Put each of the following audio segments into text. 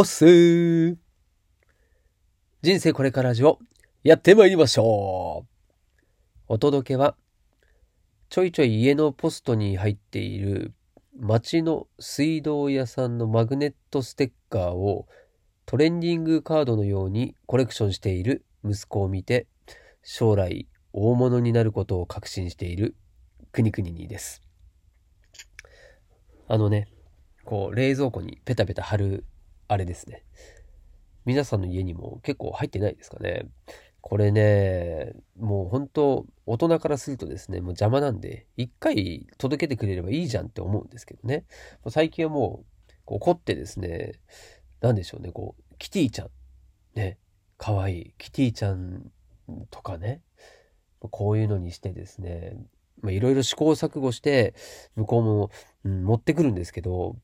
おっすー人生これからラジオ、やってまいりましょうお届けは、ちょいちょい家のポストに入っている町の水道屋さんのマグネットステッカーをトレンディングカードのようにコレクションしている息子を見て、将来大物になることを確信しているくにくににです。あのね、こう冷蔵庫にペタペタ貼るあれですね。皆さんの家にも結構入ってないですかね。これね、もう本当大人からするとですね、もう邪魔なんで、一回届けてくれればいいじゃんって思うんですけどね。最近はもう、怒ってですね、なんでしょうね、こう、キティちゃん。ね、かわいい。キティちゃんとかね、こういうのにしてですね、いろいろ試行錯誤して、向こうも、うん、持ってくるんですけど、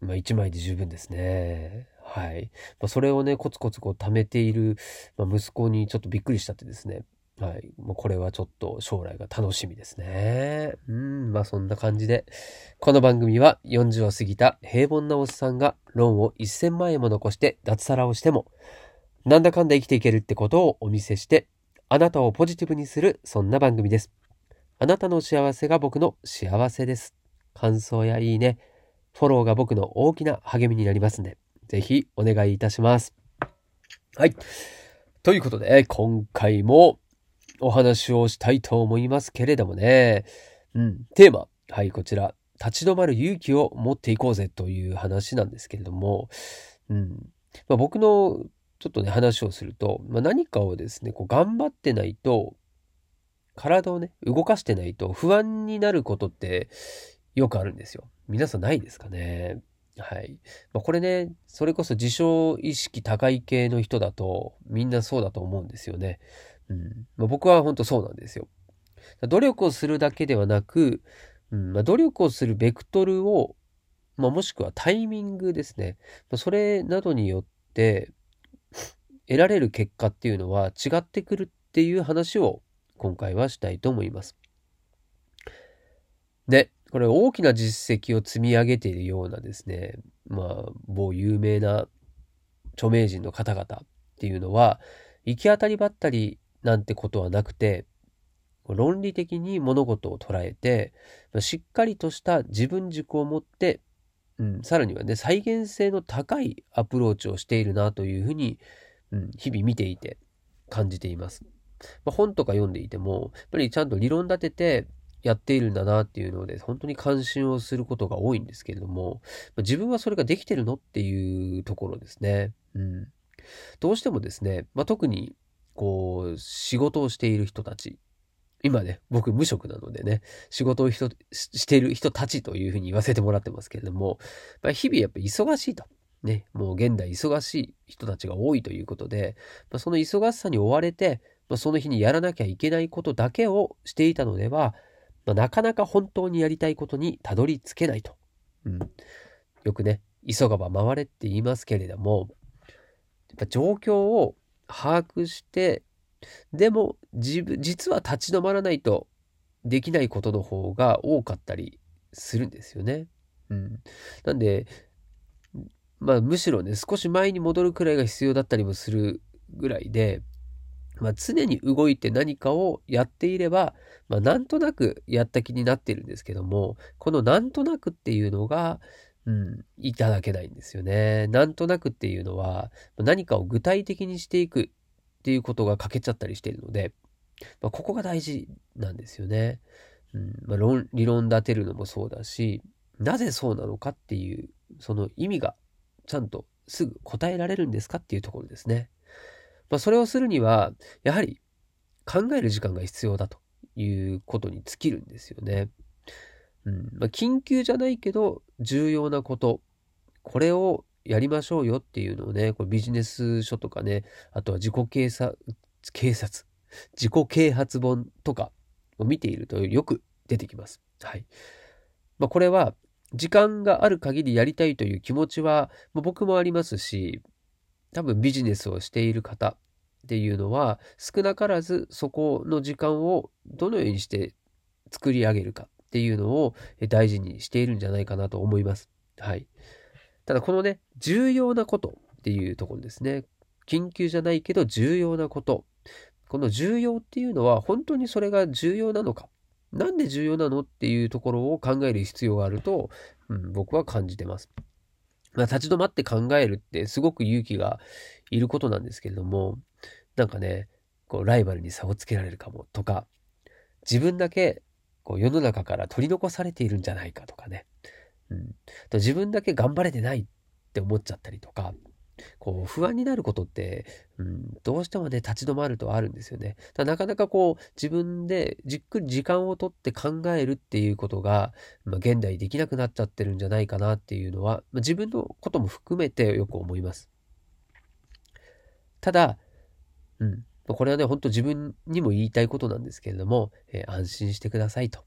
まあ、1枚で十分ですね。はい。まあ、それをね、コツコツこう貯めている、まあ、息子にちょっとびっくりしたってですね。はい。もうこれはちょっと将来が楽しみですね。うん、まあそんな感じで。この番組は40を過ぎた平凡なおっさんがローンを1000万円も残して脱サラをしても、なんだかんだ生きていけるってことをお見せして、あなたをポジティブにする、そんな番組です。あなたの幸せが僕の幸せです。感想やいいね、フォローが僕の大きな励みになりますんで、ぜひお願いいたします。はい。ということで、今回もお話をしたいと思いますけれどもね、うん、テーマ、はい、こちら、立ち止まる勇気を持っていこうぜという話なんですけれども、うん、まあ、僕のちょっとね、話をすると、まあ、何かをですね、こう頑張ってないと、体をね、動かしてないと不安になることってよくあるんですよ。皆さんないですかね？はい。まあ、これね、それこそ自傷意識高い系の人だと、みんなそうだと思うんですよね。うん。まあ、僕は本当そうなんですよ。努力をするだけではなく、うんまあ、努力をするベクトルを、まあ、もしくはタイミングですね。まあ、それなどによって、得られる結果っていうのは違ってくるっていう話を今回はしたいと思います。で、これ大きな実績を積み上げているようなですね、まあ、某有名な著名人の方々っていうのは、行き当たりばったりなんてことはなくて、論理的に物事を捉えて、しっかりとした自分軸を持って、うん、さらにはね、再現性の高いアプローチをしているなというふうに、うん、日々見ていて感じています。まあ、本とか読んでいても、やっぱりちゃんと理論立てて、やっているんだなっていうので、本当に関心をすることが多いんですけれども、自分はそれができてるのっていうところですね。うん。どうしてもですね、まあ、特に、こう、仕事をしている人たち、今ね、僕無職なのでね、仕事をしている人たちというふうに言わせてもらってますけれども、まあ、日々やっぱ忙しいと。ね、もう現代忙しい人たちが多いということで、まあ、その忙しさに追われて、まあ、その日にやらなきゃいけないことだけをしていたのでは、まあ、なかなか本当にやりたいことにたどり着けないと。うん。よくね、急がば回れって言いますけれども、やっぱ状況を把握して、でも自分、実は立ち止まらないとできないことの方が多かったりするんですよね。うん。なんで、まあむしろね、少し前に戻るくらいが必要だったりもするぐらいで、まあ、常に動いて何かをやっていれば、まあ、なんとなくやった気になってるんですけども、このなんとなくっていうのが、うん、いただけないんですよね。なんとなくっていうのは、何かを具体的にしていくっていうことが欠けちゃったりしてるので、まあ、ここが大事なんですよね。うんまあ、理論立てるのもそうだし、なぜそうなのかっていう、その意味がちゃんとすぐ答えられるんですかっていうところですね。まあ、それをするには、やはり考える時間が必要だということに尽きるんですよね。うんまあ、緊急じゃないけど重要なこと、これをやりましょうよっていうのをね、これビジネス書とかね、あとは自己警察、警察、自己啓発本とかを見ているとよく出てきます。はい。まあ、これは時間がある限りやりたいという気持ちは、まあ、僕もありますし、多分ビジネスをしている方っていうのは少なからずそこの時間をどのようにして作り上げるかっていうのを大事にしているんじゃないかなと思います。はい。ただこのね、重要なことっていうところですね。緊急じゃないけど重要なこと。この重要っていうのは本当にそれが重要なのか。なんで重要なのっていうところを考える必要があると、うん、僕は感じてます。まあ、立ち止まって考えるってすごく勇気がいることなんですけれども、なんかね、こうライバルに差をつけられるかもとか、自分だけこう世の中から取り残されているんじゃないかとかね、うん、自分だけ頑張れてないって思っちゃったりとか、こう不安になることって、うん、どうしてもね立ち止まるとあるんですよね。だなかなかこう自分でじっくり時間をとって考えるっていうことが、まあ、現代できなくなっちゃってるんじゃないかなっていうのは、まあ、自分のことも含めてよく思います。ただ、うん、これはね本当自分にも言いたいことなんですけれども、えー、安心してくださいと。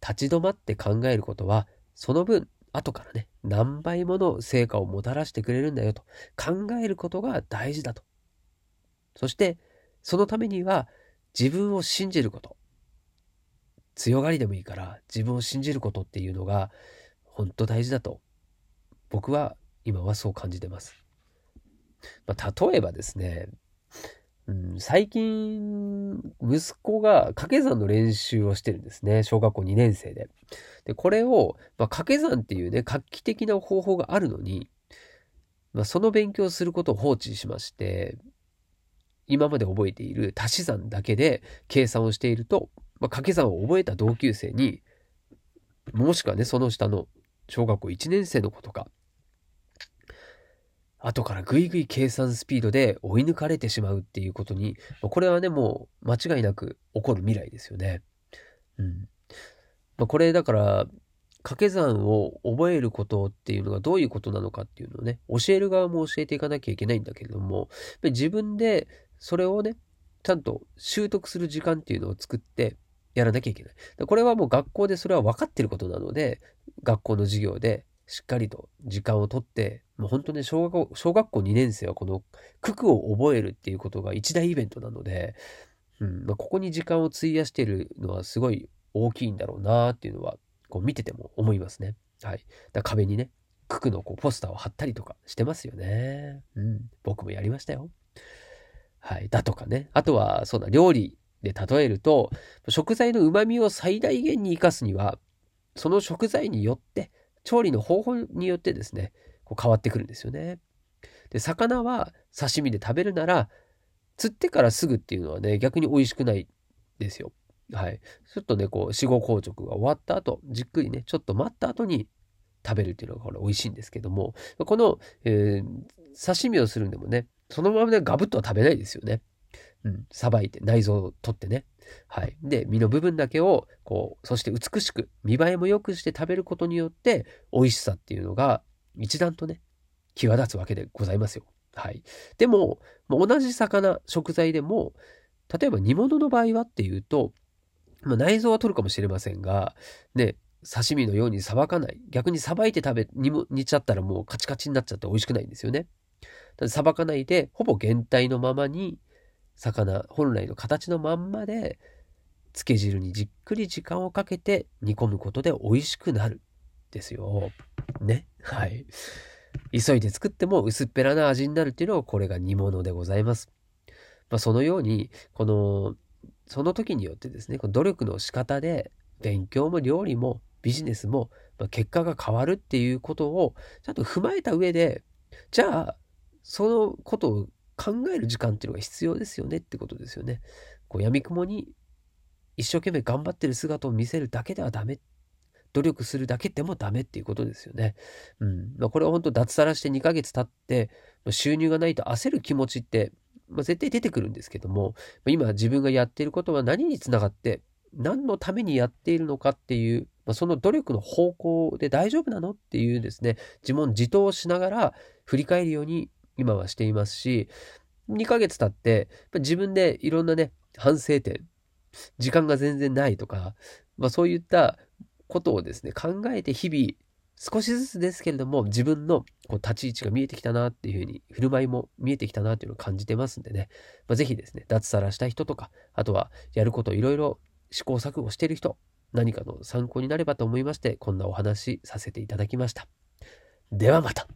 立ち止まって考えることはその分後からね、何倍もの成果をもたらしてくれるんだよと考えることが大事だと。そして、そのためには自分を信じること。強がりでもいいから自分を信じることっていうのが本当大事だと僕は今はそう感じてます。まあ、例えばですね、うん、最近、息子が掛け算の練習をしてるんですね。小学校2年生で。で、これを、まあ、掛け算っていうね、画期的な方法があるのに、まあ、その勉強することを放置しまして、今まで覚えている足し算だけで計算をしていると、まあ、掛け算を覚えた同級生に、もしくはね、その下の小学校1年生の子とか、後からぐいぐい計算スピードで追い抜かれてしまうっていうことに、これはね、もう間違いなく起こる未来ですよね。うん。まあ、これだから、掛け算を覚えることっていうのがどういうことなのかっていうのをね、教える側も教えていかなきゃいけないんだけれども、自分でそれをね、ちゃんと習得する時間っていうのを作ってやらなきゃいけない。これはもう学校でそれは分かってることなので、学校の授業でしっかりと時間をとって、もう本当ね、小学校、小学校2年生はこの九九を覚えるっていうことが一大イベントなので、うんまあ、ここに時間を費やしてるのはすごい大きいんだろうなっていうのは、こう見てても思いますね。はい。だ壁にね、九九のこうポスターを貼ったりとかしてますよね。うん。僕もやりましたよ。はい。だとかね。あとは、そうだ、料理で例えると、食材の旨味を最大限に活かすには、その食材によって調理の方法によってですね、こう変わってくるんですよね。で、魚は刺身で食べるなら、釣ってからすぐっていうのはね、逆に美味しくないですよ。はい。ちょっとね、こう、死後硬直が終わった後、じっくりね、ちょっと待った後に食べるっていうのがこれ美味しいんですけども、この、えー、刺身をするんでもね、そのままでガブッとは食べないですよね。うん、さばいて内臓を取ってね。はい。で、身の部分だけを、こう、そして美しく、見栄えも良くして食べることによって、美味しさっていうのが、一段とね、際立つわけでございますよ。はい。でも、同じ魚、食材でも、例えば煮物の場合はっていうと、まあ、内臓は取るかもしれませんが、ね、刺身のようにさばかない。逆にさばいて食べ、煮煮ちゃったらもうカチカチになっちゃって美味しくないんですよね。さばかないで、ほぼ原体のままに、魚本来の形のまんまで漬け汁にじっくり時間をかけて煮込むことで美味しくなるですよ。ね。はい。急いで作っても薄っぺらな味になるっていうのがこれが煮物でございます。まあ、そのように、この、その時によってですね、この努力の仕方で勉強も料理もビジネスも、ま結果が変わるっていうことをちゃんと踏まえた上で、じゃあ、そのことを考える時間っていうのが必要ですよねってことですよね。こう闇雲に一生懸命頑張ってる姿を見せるだけではダメ。努力するだけでもダメっていうことですよね。うん。まあ、これは本当脱サラして2ヶ月経って、収入がないと焦る気持ちって、まあ、絶対出てくるんですけども、今自分がやっていることは何につながって、何のためにやっているのかっていう、まあ、その努力の方向で大丈夫なのっていうですね、自問自答しながら振り返るように今はしていますし、2ヶ月経って、まあ自分でいろんなね、反省点、時間が全然ないとか、まあそういったことをですね、考えて日々、少しずつですけれども、自分のこう立ち位置が見えてきたなっていうふうに、振る舞いも見えてきたなっていうのを感じてますんでね、まあ、ぜひですね、脱サラした人とか、あとはやることいろいろ試行錯誤している人、何かの参考になればと思いまして、こんなお話させていただきました。ではまた。